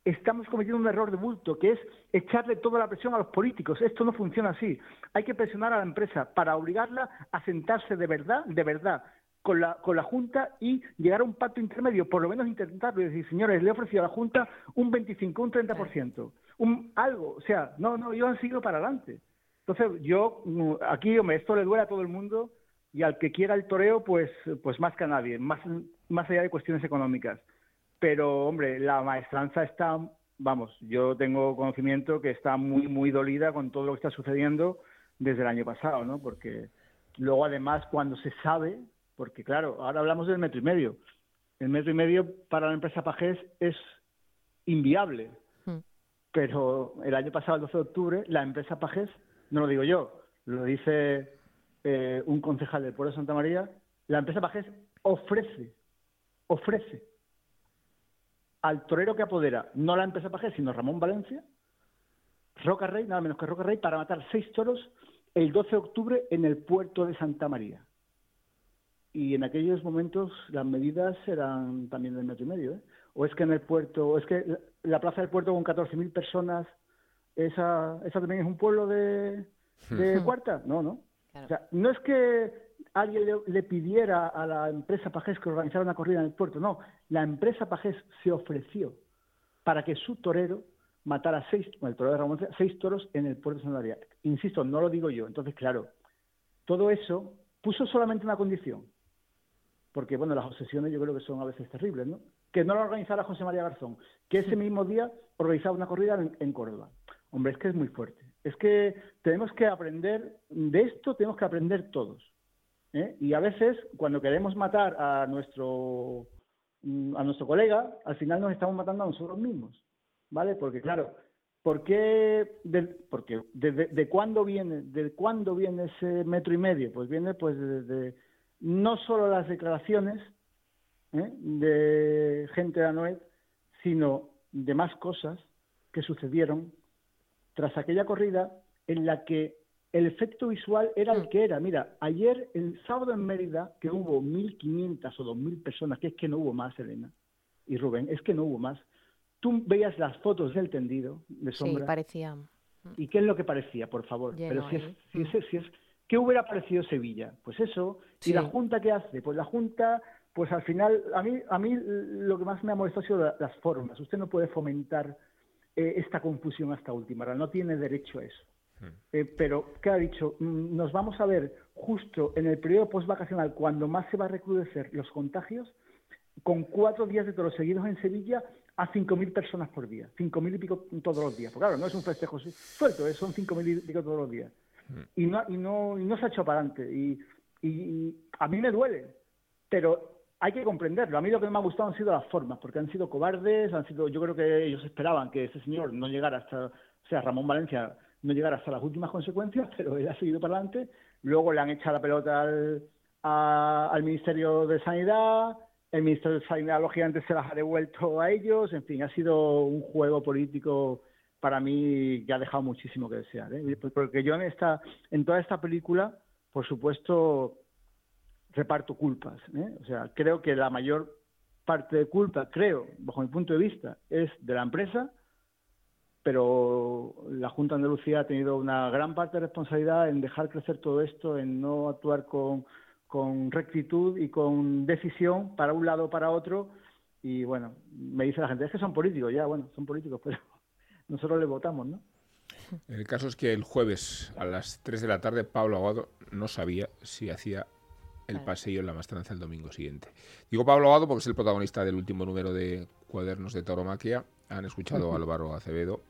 estamos cometiendo un error de bulto, que es echarle toda la presión a los políticos. Esto no funciona así. Hay que presionar a la empresa para obligarla a sentarse de verdad, de verdad, con la, con la Junta y llegar a un pacto intermedio, por lo menos intentarlo y decir, señores, le he ofrecido a la Junta un 25, un 30%, un, algo, o sea, no, no, ellos han seguido para adelante. Entonces, yo, mm, aquí, hombre, esto le duele a todo el mundo y al que quiera el toreo, pues, pues más que a nadie, más, más allá de cuestiones económicas pero hombre, la maestranza está, vamos, yo tengo conocimiento que está muy, muy dolida con todo lo que está sucediendo desde el año pasado, ¿no? Porque luego además cuando se sabe, porque claro, ahora hablamos del metro y medio, el metro y medio para la empresa Pajés es inviable, hmm. pero el año pasado, el 12 de octubre, la empresa Pajés, no lo digo yo, lo dice eh, un concejal del pueblo de Santa María, la empresa Pajés ofrece, ofrece al torero que apodera, no la empresa Pajés, sino Ramón Valencia, Roca Rey, nada menos que Roca Rey, para matar seis toros el 12 de octubre en el puerto de Santa María. Y en aquellos momentos las medidas eran también del metro y medio. ¿eh? O es que en el puerto, o es que la plaza del puerto con 14.000 personas, esa, esa también es un pueblo de, de cuarta. No, no. O sea, no es que alguien le, pidiera a la empresa Pajés que organizara una corrida en el puerto. No, la empresa Pajés se ofreció para que su torero matara seis, el torero de Ramón, seis toros en el puerto de Santa Insisto, no lo digo yo. Entonces, claro, todo eso puso solamente una condición. Porque, bueno, las obsesiones yo creo que son a veces terribles, ¿no? Que no lo organizara José María Garzón, que ese mismo día organizaba una corrida en Córdoba. Hombre, es que es muy fuerte. Es que tenemos que aprender, de esto tenemos que aprender todos. ¿Eh? Y a veces, cuando queremos matar a nuestro, mm, a nuestro colega, al final nos estamos matando a nosotros mismos, ¿vale? Porque, claro, ¿por qué, de, porque de, cuándo viene, de cuándo viene ese metro y medio? Pues viene pues de, no solo las declaraciones ¿eh? de gente de Anoet, sino de más cosas que sucedieron tras aquella corrida en la que el efecto visual era el mm. que era. Mira, ayer, el sábado en Mérida, que hubo 1.500 o 2.000 personas, que es que no hubo más, Elena y Rubén, es que no hubo más. Tú veías las fotos del tendido de sombra. Sí, parecía. Mm. ¿Y qué es lo que parecía, por favor? Pero si es, si, es, si es, ¿qué hubiera parecido Sevilla? Pues eso. ¿Y la Junta qué hace? Pues la Junta, pues al final, a mí, a mí lo que más me ha molestado ha sido las formas. Usted no puede fomentar eh, esta confusión hasta última hora, no tiene derecho a eso. Eh, pero, ¿qué ha dicho? Mm, nos vamos a ver justo en el periodo post-vacacional, cuando más se va a recrudecer los contagios, con cuatro días de toros seguidos en Sevilla a 5.000 personas por día, 5.000 y pico todos los días. Porque claro, no es un festejo suelto, son 5.000 y pico todos los días. Mm. Y no, y no, y no se ha hecho para adelante. Y, y, a mí me duele, pero hay que comprenderlo. A mí lo que me ha gustado han sido las formas, porque han sido cobardes, han sido, yo creo que ellos esperaban que ese señor no llegara hasta, o sea, Ramón Valencia no llegara hasta las últimas consecuencias, pero él ha seguido para adelante. Luego le han echado la pelota al, al Ministerio de Sanidad, el Ministerio de Sanidad, lógicamente, se las ha devuelto a ellos. En fin, ha sido un juego político para mí que ha dejado muchísimo que desear. ¿eh? Porque yo en, esta, en toda esta película, por supuesto, reparto culpas. ¿eh? O sea, creo que la mayor parte de culpa, creo, bajo mi punto de vista, es de la empresa, pero la Junta de Andalucía ha tenido una gran parte de responsabilidad en dejar crecer todo esto, en no actuar con, con rectitud y con decisión para un lado o para otro. Y bueno, me dice la gente, es que son políticos, ya, bueno, son políticos, pero nosotros le votamos, ¿no? El caso es que el jueves a las 3 de la tarde Pablo Aguado no sabía si hacía el paseo en la mastranza el domingo siguiente. Digo Pablo Aguado porque es el protagonista del último número de Cuadernos de Tauromaquia. Han escuchado a Álvaro Acevedo.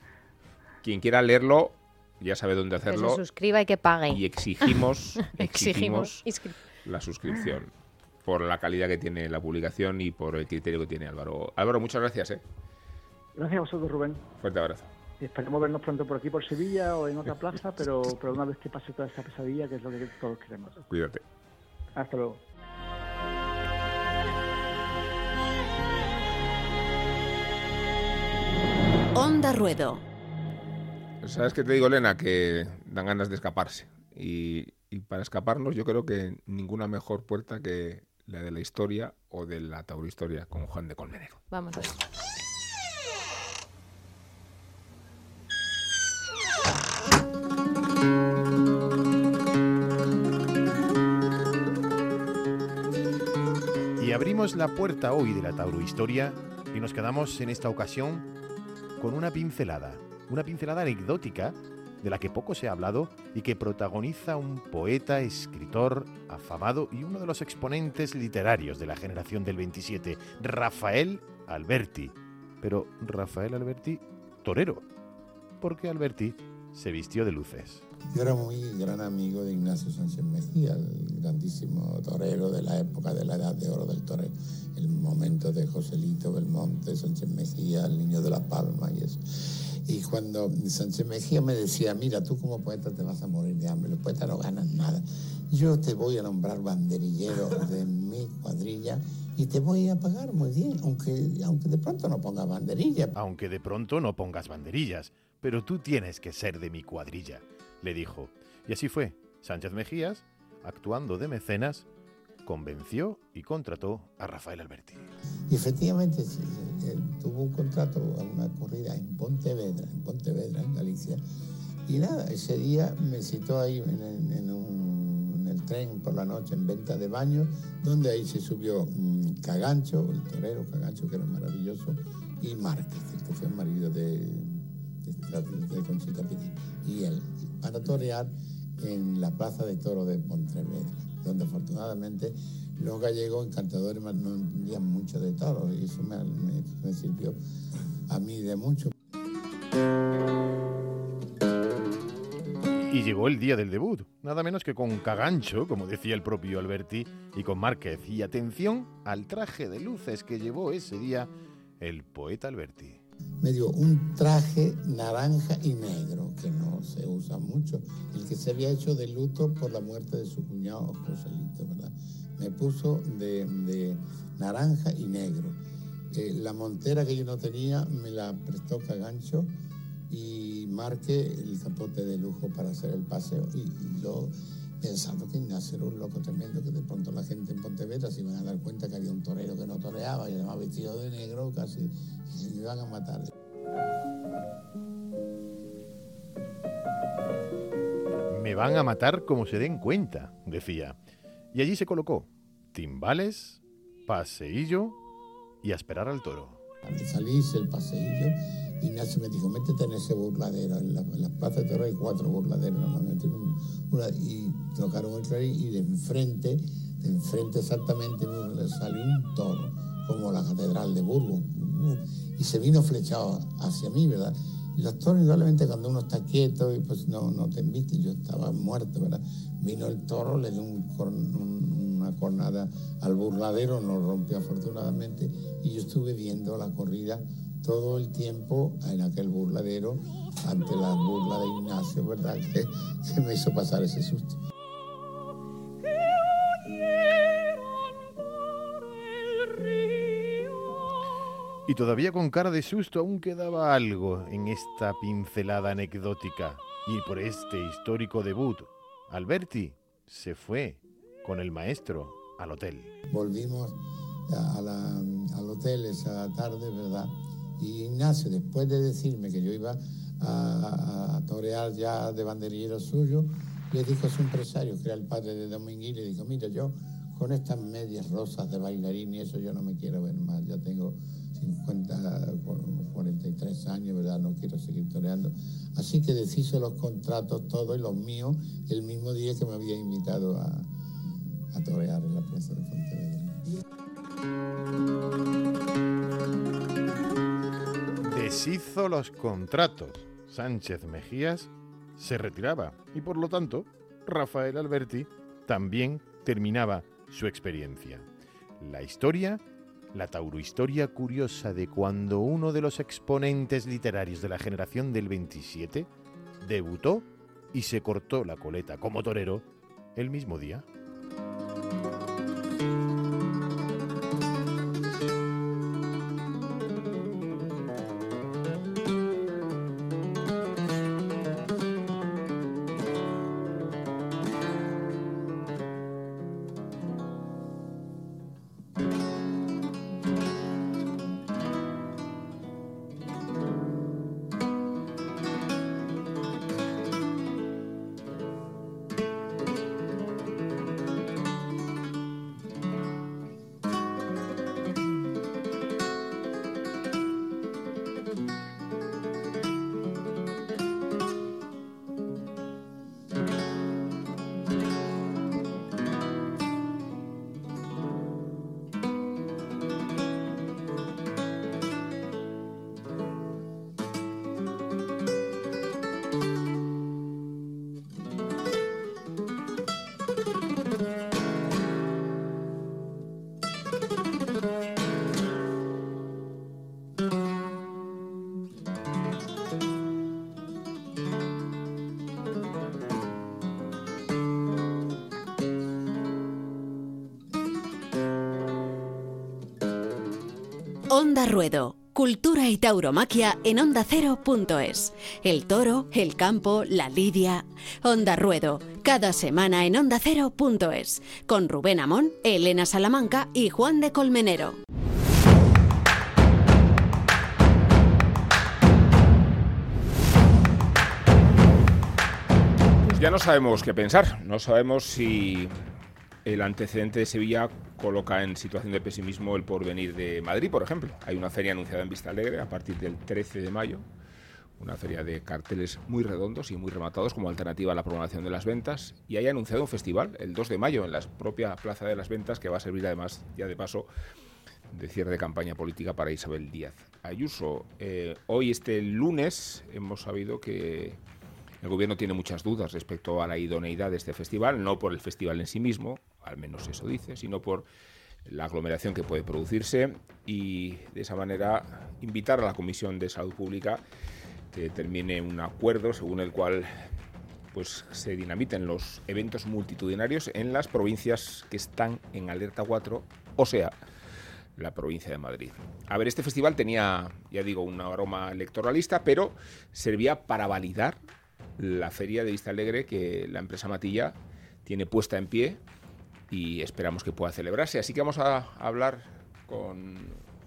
Quien quiera leerlo ya sabe dónde hacerlo. Que se suscriba y que pague. Y exigimos, exigimos la suscripción por la calidad que tiene la publicación y por el criterio que tiene Álvaro. Álvaro, muchas gracias. ¿eh? Gracias a vosotros, Rubén. Fuerte abrazo. Esperemos vernos pronto por aquí, por Sevilla o en otra plaza, pero, pero una vez que pase toda esta pesadilla, que es lo que todos queremos. Cuídate. Hasta luego. Onda Ruedo. ¿Sabes qué te digo, Elena? Que dan ganas de escaparse. Y, y para escaparnos yo creo que ninguna mejor puerta que la de la historia o de la taurohistoria con Juan de Colmenero. Vamos a ver. abrimos la puerta hoy de la Taurohistoria y nos quedamos en esta ocasión con una pincelada, una pincelada anecdótica de la que poco se ha hablado y que protagoniza un poeta, escritor, afamado y uno de los exponentes literarios de la generación del 27, Rafael Alberti. Pero Rafael Alberti, torero, porque Alberti se vistió de luces. Yo era muy gran amigo de Ignacio Sánchez Mejía, el grandísimo torero de la época de la edad de oro del torero, el momento de Joselito Belmonte, Sánchez Mejía, el niño de la Palma y eso. Y cuando Sánchez Mejía me decía, mira, tú como poeta te vas a morir de hambre, los poetas no ganan nada. Yo te voy a nombrar banderillero de mi cuadrilla y te voy a pagar muy bien, aunque, aunque de pronto no pongas banderillas. Aunque de pronto no pongas banderillas, pero tú tienes que ser de mi cuadrilla le dijo. Y así fue. Sánchez Mejías, actuando de mecenas, convenció y contrató a Rafael Alberti. Y efectivamente tuvo un contrato a una corrida en Pontevedra, en Pontevedra, en Galicia. Y nada, ese día me citó ahí en, el tren por la noche en venta de baños, donde ahí se subió mm, Cagancho, el torero Cagancho, que era maravilloso, y Márquez, que fue el marido de, de, Conchita Pitti, y él para torear en la Plaza de Toro de Pontevedra, donde afortunadamente los gallegos encantadores no entendían mucho de toros y eso me, sirvió a mí de mucho. Y llegó el día del debut, nada menos que con Cagancho, como decía el propio Alberti, y con Márquez. Y atención al traje de luces que llevó ese día el poeta Alberti me dio un traje naranja y negro, que no se usa mucho, el que se había hecho de luto por la muerte de su cuñado Joselito, ¿verdad? Me puso de, naranja y negro. Eh, la montera que yo no tenía me la prestó Cagancho y marqué el capote de lujo para hacer el paseo y, y lo pensando que Ignacio era un loco tremendo, que de pronto la gente en Pontevedra se iban a dar cuenta que había un torero que no toreaba y además vestido de negro, casi se iban a matar. Me van a matar como se den cuenta, decía. Y allí se colocó timbales, paseillo y a esperar al toro. Salís el paseillo Ignacio me dijo, métete en ese burladero. En la, plaza de Torre hay cuatro burladeros, normalmente. y tocaron el clarín y de enfrente, de enfrente exactamente, salió un toro, como la catedral de Burgos. Y se vino flechado hacia mí, ¿verdad? Y los toros, indudablemente, cuando uno está quieto y pues no, no te embiste, yo estaba muerto, ¿verdad? Vino el toro, le dio una cornada al burladero, no rompió afortunadamente, estuve viendo la corrida todo el tiempo en aquel burladero ante la burla de Ignacio, ¿verdad? Que, que me hizo pasar ese susto. Y todavía con cara de susto aún quedaba algo en esta pincelada anecdótica. Y por este histórico debut, Alberti se fue con el maestro al hotel. Volvimos al hotel esa tarde, ¿verdad? Y Ignacio, después de decirme que yo iba a, torear ya de banderillero suyo, le dijo a su empresario, que era el padre de Dominguín, le dijo, mira, yo con estas medias rosas de bailarín y eso yo no me quiero ver más, ya tengo 50, 43 años, ¿verdad? No quiero seguir toreando. Así que deshizo los contratos todos y los míos el mismo día que me había invitado a, a torear en la plaza de Pontevedra. Deshizo los contratos. Sánchez Mejías se retiraba y por lo tanto Rafael Alberti también terminaba su experiencia. La historia la taurohistoria curiosa de cuando uno de los exponentes literarios de la generación del 27 debutó y se cortó la coleta como torero el mismo día. Onda Ruedo. Cultura y tauromaquia en ondacero.es. El toro, el campo, la lidia. Onda Ruedo. Cada semana en ondacero.es. Con Rubén Amón, Elena Salamanca y Juan de Colmenero. Pues ya no sabemos qué pensar. No sabemos si el antecedente de Sevilla coloca en situación de pesimismo el porvenir de Madrid, por ejemplo. Hay una feria anunciada en Vista Alegre a partir del 13 de mayo, una feria de carteles muy redondos y muy rematados como alternativa a la programación de las ventas, y hay anunciado un festival el 2 de mayo en la propia Plaza de las Ventas que va a servir además, ya de paso, de cierre de campaña política para Isabel Díaz Ayuso. Eh, hoy, este lunes, hemos sabido que el gobierno tiene muchas dudas respecto a la idoneidad de este festival, no por el festival en sí mismo, al menos eso dice, sino por la aglomeración que puede producirse y de esa manera invitar a la Comisión de Salud Pública que termine un acuerdo según el cual pues se dinamiten los eventos multitudinarios en las provincias que están en alerta 4, o sea, la provincia de Madrid. A ver, este festival tenía, ya digo, un aroma electoralista, pero servía para validar la feria de Vista Alegre que la empresa Matilla tiene puesta en pie y esperamos que pueda celebrarse. Así que vamos a hablar con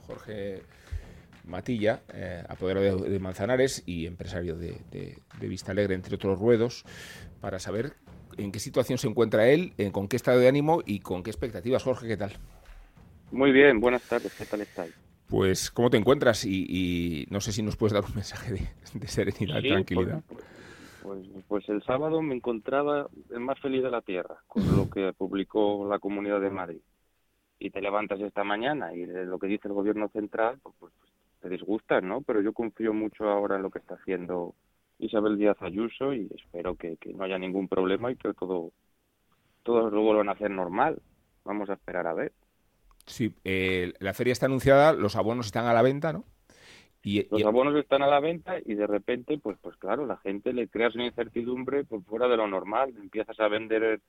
Jorge Matilla, eh, apoderado de, Manzanares y empresario de, Vista Alegre, entre otros ruedos, para saber en qué situación se encuentra él, en, con qué estado de ánimo y con qué expectativas. Jorge, ¿qué tal? Muy bien, buenas tardes, ¿qué tal estáis? Pues, ¿cómo te encuentras? Y, no sé si nos puedes dar un mensaje de, serenidad y tranquilidad. Pues, pues, el sábado me encontraba el más feliz de la tierra, con lo que publicó la Comunidad de Madrid. Y te levantas esta mañana y lo que dice el gobierno central, pues, pues, te disgustas, ¿no? Pero yo confío mucho ahora en lo que está haciendo Isabel Díaz Ayuso y espero que, no haya ningún problema y que todo, todo lo vuelvan a hacer normal. Vamos a esperar a ver. Sí, eh, la feria está anunciada, los abonos están a la venta, ¿no? Y, los abonos están a la venta y de repente, pues, pues claro, la gente le creas una incertidumbre por fuera de lo normal. Empiezas a vender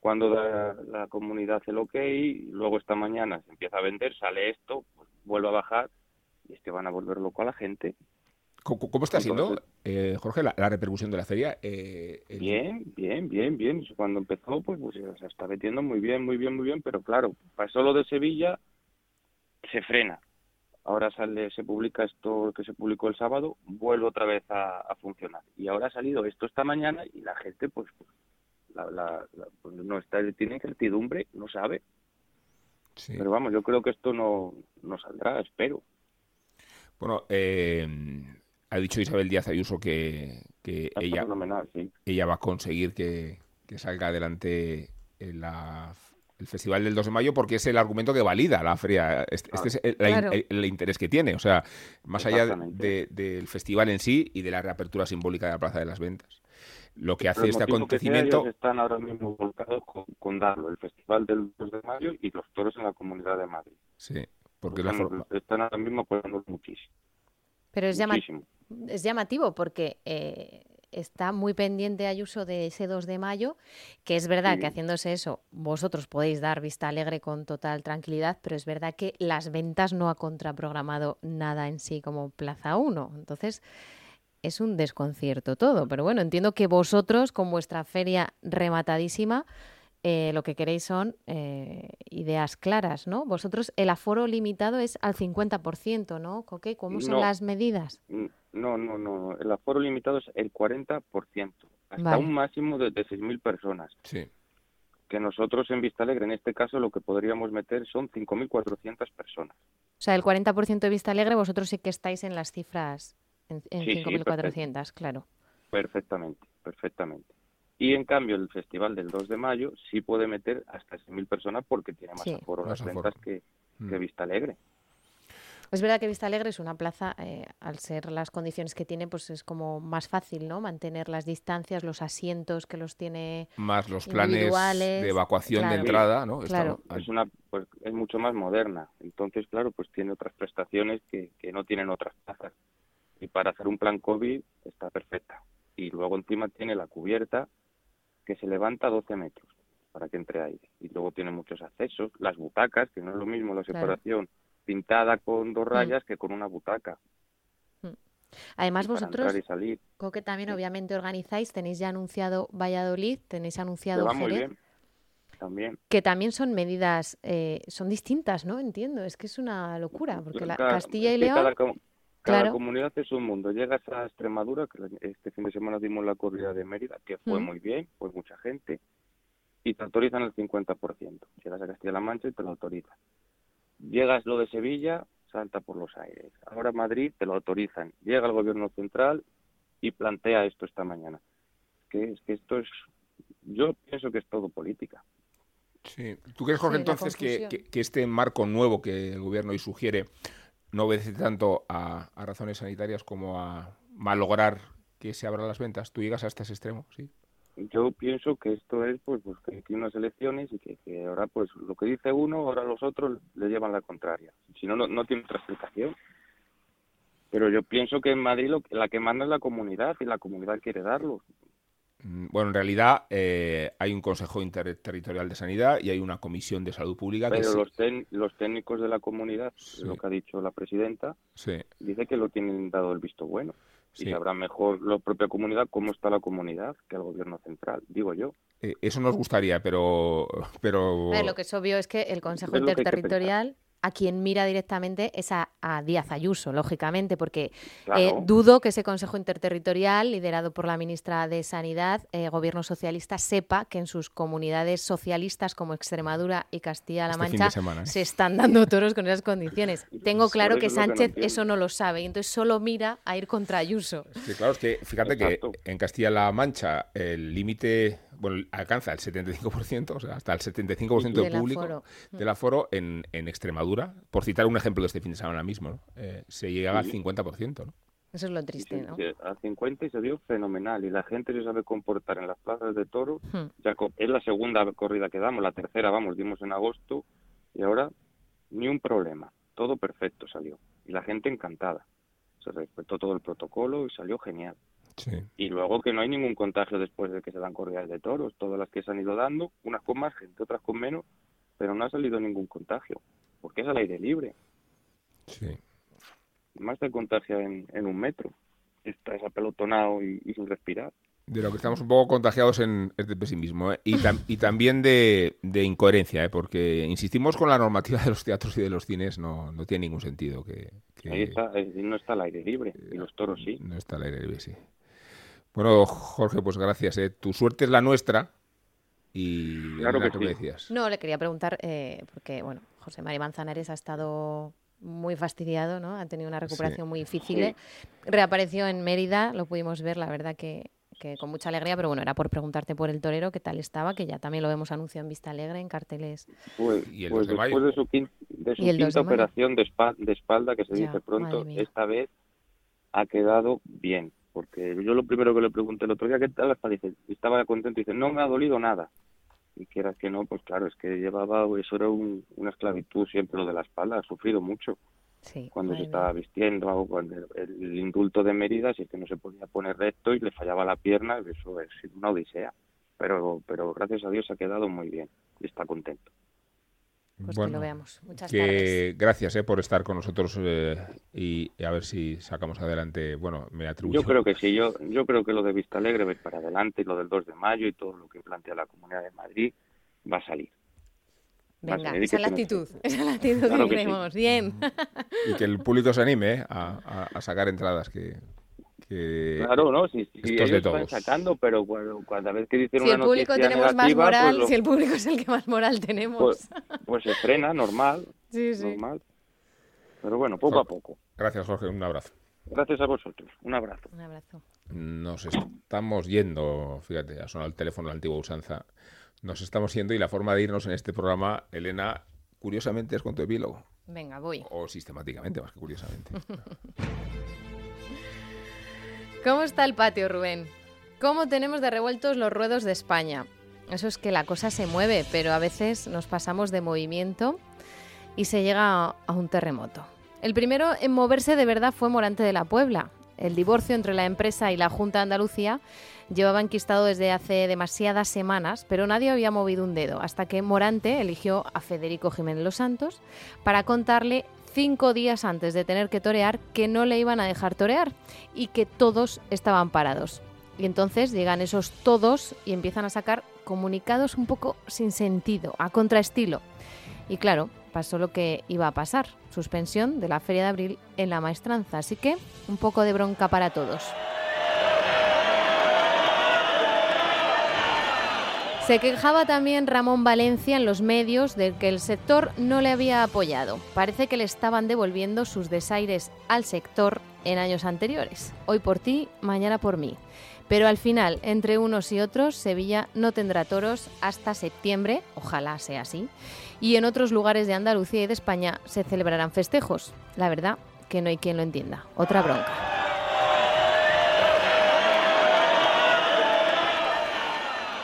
cuando da la comunidad el ok, y luego esta mañana se empieza a vender, sale esto, pues vuelve a bajar y es que van a volver loco a la gente. ¿Cómo, está siendo, eh, Jorge, la, repercusión de la feria? Eh, bien, bien, bien, bien. Cuando empezó, pues, pues se está metiendo muy bien, muy bien, muy bien, pero claro, pasó lo de Sevilla, se frena. Ahora sale, se publica esto que se publicó el sábado, vuelve otra vez a, funcionar. Y ahora ha salido esto esta mañana y la gente, pues, pues la, pues no está, tiene incertidumbre, no sabe. Pero vamos, yo creo que esto no, no saldrá, espero. Bueno, eh, ha dicho Isabel Díaz Ayuso que, ella, ella va a conseguir que, salga adelante el Festival del 2 de Mayo porque es el argumento que valida la feria. Este, este es el, interés que tiene. O sea, más allá del festival en sí y de la reapertura simbólica de la Plaza de las Ventas. Lo que hace este acontecimiento... están ahora mismo volcados con, darlo, el Festival del 2 de Mayo y los toros en la Comunidad de Madrid. Sí, porque la Están ahora mismo apoyando muchísimo. Pero es, es llamativo porque eh, está muy pendiente Ayuso de ese 2 de mayo, que es verdad que haciéndose eso vosotros podéis dar vista alegre con total tranquilidad, pero es verdad que las ventas no ha contraprogramado nada en sí como Plaza 1. Entonces es un desconcierto todo, pero bueno, entiendo que vosotros con vuestra feria rematadísima eh, lo que queréis son eh, ideas claras, ¿no? Vosotros el aforo limitado es al 50%, ¿no? ¿Cómo son las medidas? No, no, no. El aforo limitado es el 40%, hasta un máximo de, 6.000 personas. Sí. Que nosotros en Vista Alegre, en este caso, lo que podríamos meter son 5.400 personas. O sea, el 40% de Vista Alegre, vosotros sí que estáis en las cifras, en, 5.400, claro. Perfectamente, perfectamente. Y en cambio, el festival del 2 de mayo sí puede meter hasta 6.000 personas porque tiene más aforo las ventas que, mm. Vista Alegre. Es verdad que Vista Alegre es una plaza, eh, al ser las condiciones que tiene, pues es como más fácil, ¿no? Mantener las distancias, los asientos que los tiene. Más los planes de evacuación de entrada, ¿no? Claro. Es, una, pues, es mucho más moderna. Entonces, claro, pues tiene otras prestaciones que, que no tienen otras plazas. Y para hacer un plan COVID está perfecta. Y luego encima tiene la cubierta que se levanta 12 metros para que entre aire. Y luego tiene muchos accesos, las butacas, que no es lo mismo la separación pintada con dos mm. rayas que con una butaca. Mm. Además, vosotros, que también obviamente organizáis, tenéis ya anunciado Valladolid, tenéis anunciado Jerez. También. Que también son medidas, eh, son distintas, ¿no? Entiendo, es que es una locura, porque la, Castilla y León... Cada comunidad es un mundo. Llegas a Extremadura, que este fin de semana dimos la corrida de Mérida, que fue muy bien, fue mucha gente, y te autorizan el 50%. Llegas a Castilla-La Mancha y te lo autorizan. Llegas lo de Sevilla, salta por los aires. Ahora Madrid te lo autorizan. Llega el gobierno central y plantea esto esta mañana. Que es que esto es, yo pienso que es todo política. Sí. ¿Tú crees, Jorge, entonces que, que, este marco nuevo que el gobierno hoy sugiere no obedece tanto a, razones sanitarias como a malograr que se abran las ventas. ¿Tú llegas hasta ese extremo? Sí. Yo pienso que esto es pues, pues que hay unas elecciones y que, ahora pues lo que dice uno, ahora los otros le llevan la contraria. Si no, no, tiene otra explicación. Pero yo pienso que en Madrid lo, la que manda es la comunidad y la comunidad quiere darlo. Mm, bueno, en realidad eh, hay un Consejo Interterritorial de Sanidad y hay una Comisión de Salud Pública. Pero los, los técnicos de la comunidad, lo que ha dicho la presidenta, dice que lo tienen dado el visto bueno. Y sabrá mejor la propia comunidad cómo está la comunidad que el gobierno central, digo yo. Eh, eso nos gustaría, pero... pero... lo que es obvio es que el Consejo Interterritorial a quien mira directamente es a, a Díaz Ayuso, lógicamente, porque Claro. eh, dudo que ese Consejo Interterritorial, liderado por la ministra de Sanidad, eh, Gobierno Socialista, sepa que en sus comunidades socialistas como Extremadura y Castilla-La Este Mancha semana, ¿eh? se están dando toros con esas condiciones. Tengo claro que no Sánchez eso no lo sabe y entonces solo mira a ir contra Ayuso. Sí, claro, es que fíjate Exacto. que en Castilla-La Mancha el límite bueno, alcanza el 75%, o sea, hasta el 75% del Del público aforo. del aforo en, en Extremadura, por citar un ejemplo de este fin de semana mismo, ¿no? Eh, se llega al Sí. 50%, ¿no? Eso es lo triste, ¿no? a 50 y se dio fenomenal. Y la gente se sabe comportar en las plazas de toros. Hmm. Ya es la segunda corrida que damos, la tercera, vamos, dimos en agosto. Y ahora ni un problema. Todo perfecto salió. Y la gente encantada. Se respetó todo el protocolo y salió genial. Sí. Y luego que no hay ningún contagio después de que se dan corridas de toros. Todas las que se han ido dando, unas con más gente, otras con menos, pero no ha salido ningún contagio. Porque es al aire libre. Sí. Más te contagia en, en un metro. Estás apelotonado y, y sin respirar. De lo que estamos un poco contagiados en, es de pesimismo ¿eh? y, tam- y también de, de incoherencia, ¿eh? porque insistimos con la normativa de los teatros y de los cines, no, no tiene ningún sentido que, que Ahí está, no está al aire libre. Y los toros sí. no está al aire libre, sí. Bueno, Jorge, pues gracias. ¿eh? Tu suerte es la nuestra y Claro que ¿qué me sí. decías? No, le quería preguntar, eh, porque, bueno, José María Manzanares ha estado muy fastidiado, ¿no? Ha tenido una recuperación muy difícil. Sí. Reapareció en Mérida, lo pudimos ver, la verdad que, que con mucha alegría, pero bueno, era por preguntarte por el torero, qué tal estaba, que ya también lo vemos anunciado en Vista Alegre, en carteles. Pues, Y el pues 2 de mayo. después de su, quin- de su Y el 2 quinta de operación de, espa- de espalda, que se Ya, dice pronto, esta vez ha quedado bien. Porque yo lo primero que le pregunté el otro día, ¿qué tal la? Dice, estaba contento y dice, no me ha dolido nada. Y quieras que no, pues claro, es que llevaba, eso era un- una esclavitud siempre lo de la espalda, ha sufrido mucho Sí, cuando se estaba vistiendo, o cuando el, el indulto de Mérida, si es que no se podía poner recto y le fallaba la pierna, eso es una odisea. Pero, pero gracias a Dios ha quedado muy bien y está contento. Pues que lo veamos. Muchas que tardes. gracias eh, por estar con nosotros eh, y, y a ver si sacamos adelante, bueno, me atribuyo. Yo creo que sí, yo, yo creo que lo de Vista Alegre va para adelante y lo del 2 de mayo y todo lo que plantea la Comunidad de Madrid va a salir. Venga, salir esa es la actitud, esa es la actitud Claro que que sí. queremos. Bien. Y que el público se anime eh, a, a- a sacar entradas, que, que Claro, ¿no? Si, si esto es ellos de están todos. sacando, pero cuando, cada vez que dicen Si una el público noticia tenemos más negativa, moral, pues, lo- si el público es el que más moral tenemos. pues, pues se frena, normal, sí, sí. normal. Pero bueno, poco a poco. Gracias, Jorge, un abrazo. Gracias a vosotros. Un abrazo. Un abrazo. Nos estamos yendo, fíjate, ha sonado el teléfono, la antigua usanza. Nos estamos yendo y la forma de irnos en este programa, Elena, curiosamente es con tu epílogo. Venga, voy. O sistemáticamente, más que curiosamente. ¿Cómo está el patio, Rubén? ¿Cómo tenemos de revueltos los ruedos de España? Eso es que la cosa se mueve, pero a veces nos pasamos de movimiento y se llega a un terremoto. El primero en moverse de verdad fue Morante de la Puebla. El divorcio entre la empresa y la Junta de Andalucía llevaba enquistado desde hace demasiadas semanas, pero nadie había movido un dedo hasta que Morante eligió a Federico Jiménez Los Santos para contarle cinco días antes de tener que torear que no le iban a dejar torear y que todos estaban parados. Y entonces llegan esos todos y empiezan a sacar comunicados un poco sin sentido, a contraestilo. Y claro, pasó lo que iba a pasar, suspensión de la Feria de Abril en la maestranza. Así que un poco de bronca para todos. Se quejaba también Ramón Valencia en los medios de que el sector no le había apoyado. Parece que le estaban devolviendo sus desaires al sector en años anteriores. Hoy por ti, mañana por mí. Pero al final, entre unos y otros, Sevilla no tendrá toros hasta septiembre, ojalá sea así, y en otros lugares de Andalucía y de España se celebrarán festejos. La verdad que no hay quien lo entienda. Otra bronca.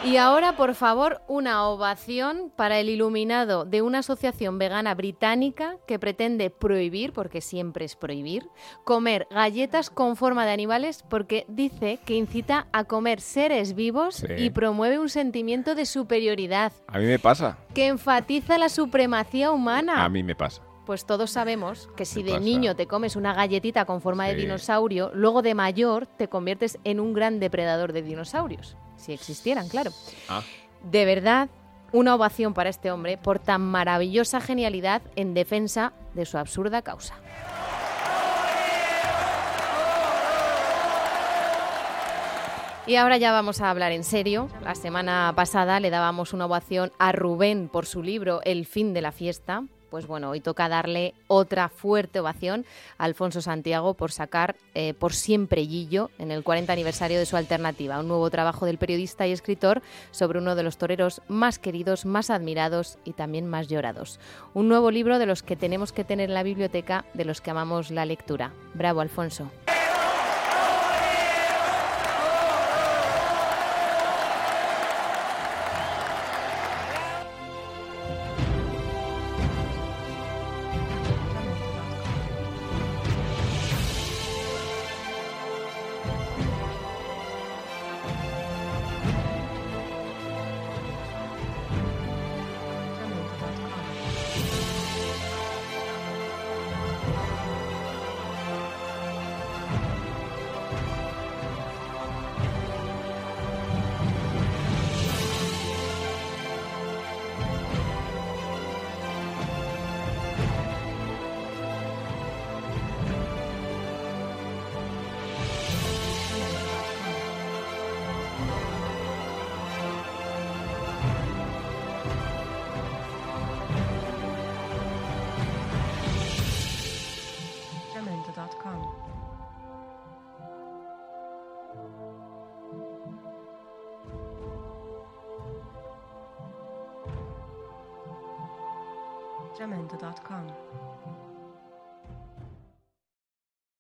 Y ahora, por favor, una ovación para el iluminado de una asociación vegana británica que pretende prohibir, porque siempre es prohibir, comer galletas con forma de animales porque dice que incita a comer seres vivos Sí. y promueve un sentimiento de superioridad, A mí me pasa. que enfatiza la supremacía humana. A mí me pasa. Pues todos sabemos que si de pasa. niño te comes una galletita con forma de dinosaurio, luego de mayor te conviertes en un gran depredador de dinosaurios. Si existieran, claro. Ah. De verdad Una ovación para este hombre por tan maravillosa genialidad en defensa de su absurda causa. Y ahora ya vamos a hablar en serio. La semana pasada le dábamos una ovación a Rubén por su libro El fin de la fiesta. Pues bueno, hoy toca darle otra fuerte ovación a Alfonso Santiago por sacar eh, Por siempre Gillo en el 40 aniversario de su alternativa, un nuevo trabajo del periodista y escritor sobre uno de los toreros más queridos, más admirados y también más llorados. Un nuevo libro de los que tenemos que tener en la biblioteca, de los que amamos la lectura. Bravo, Alfonso. oldu.com.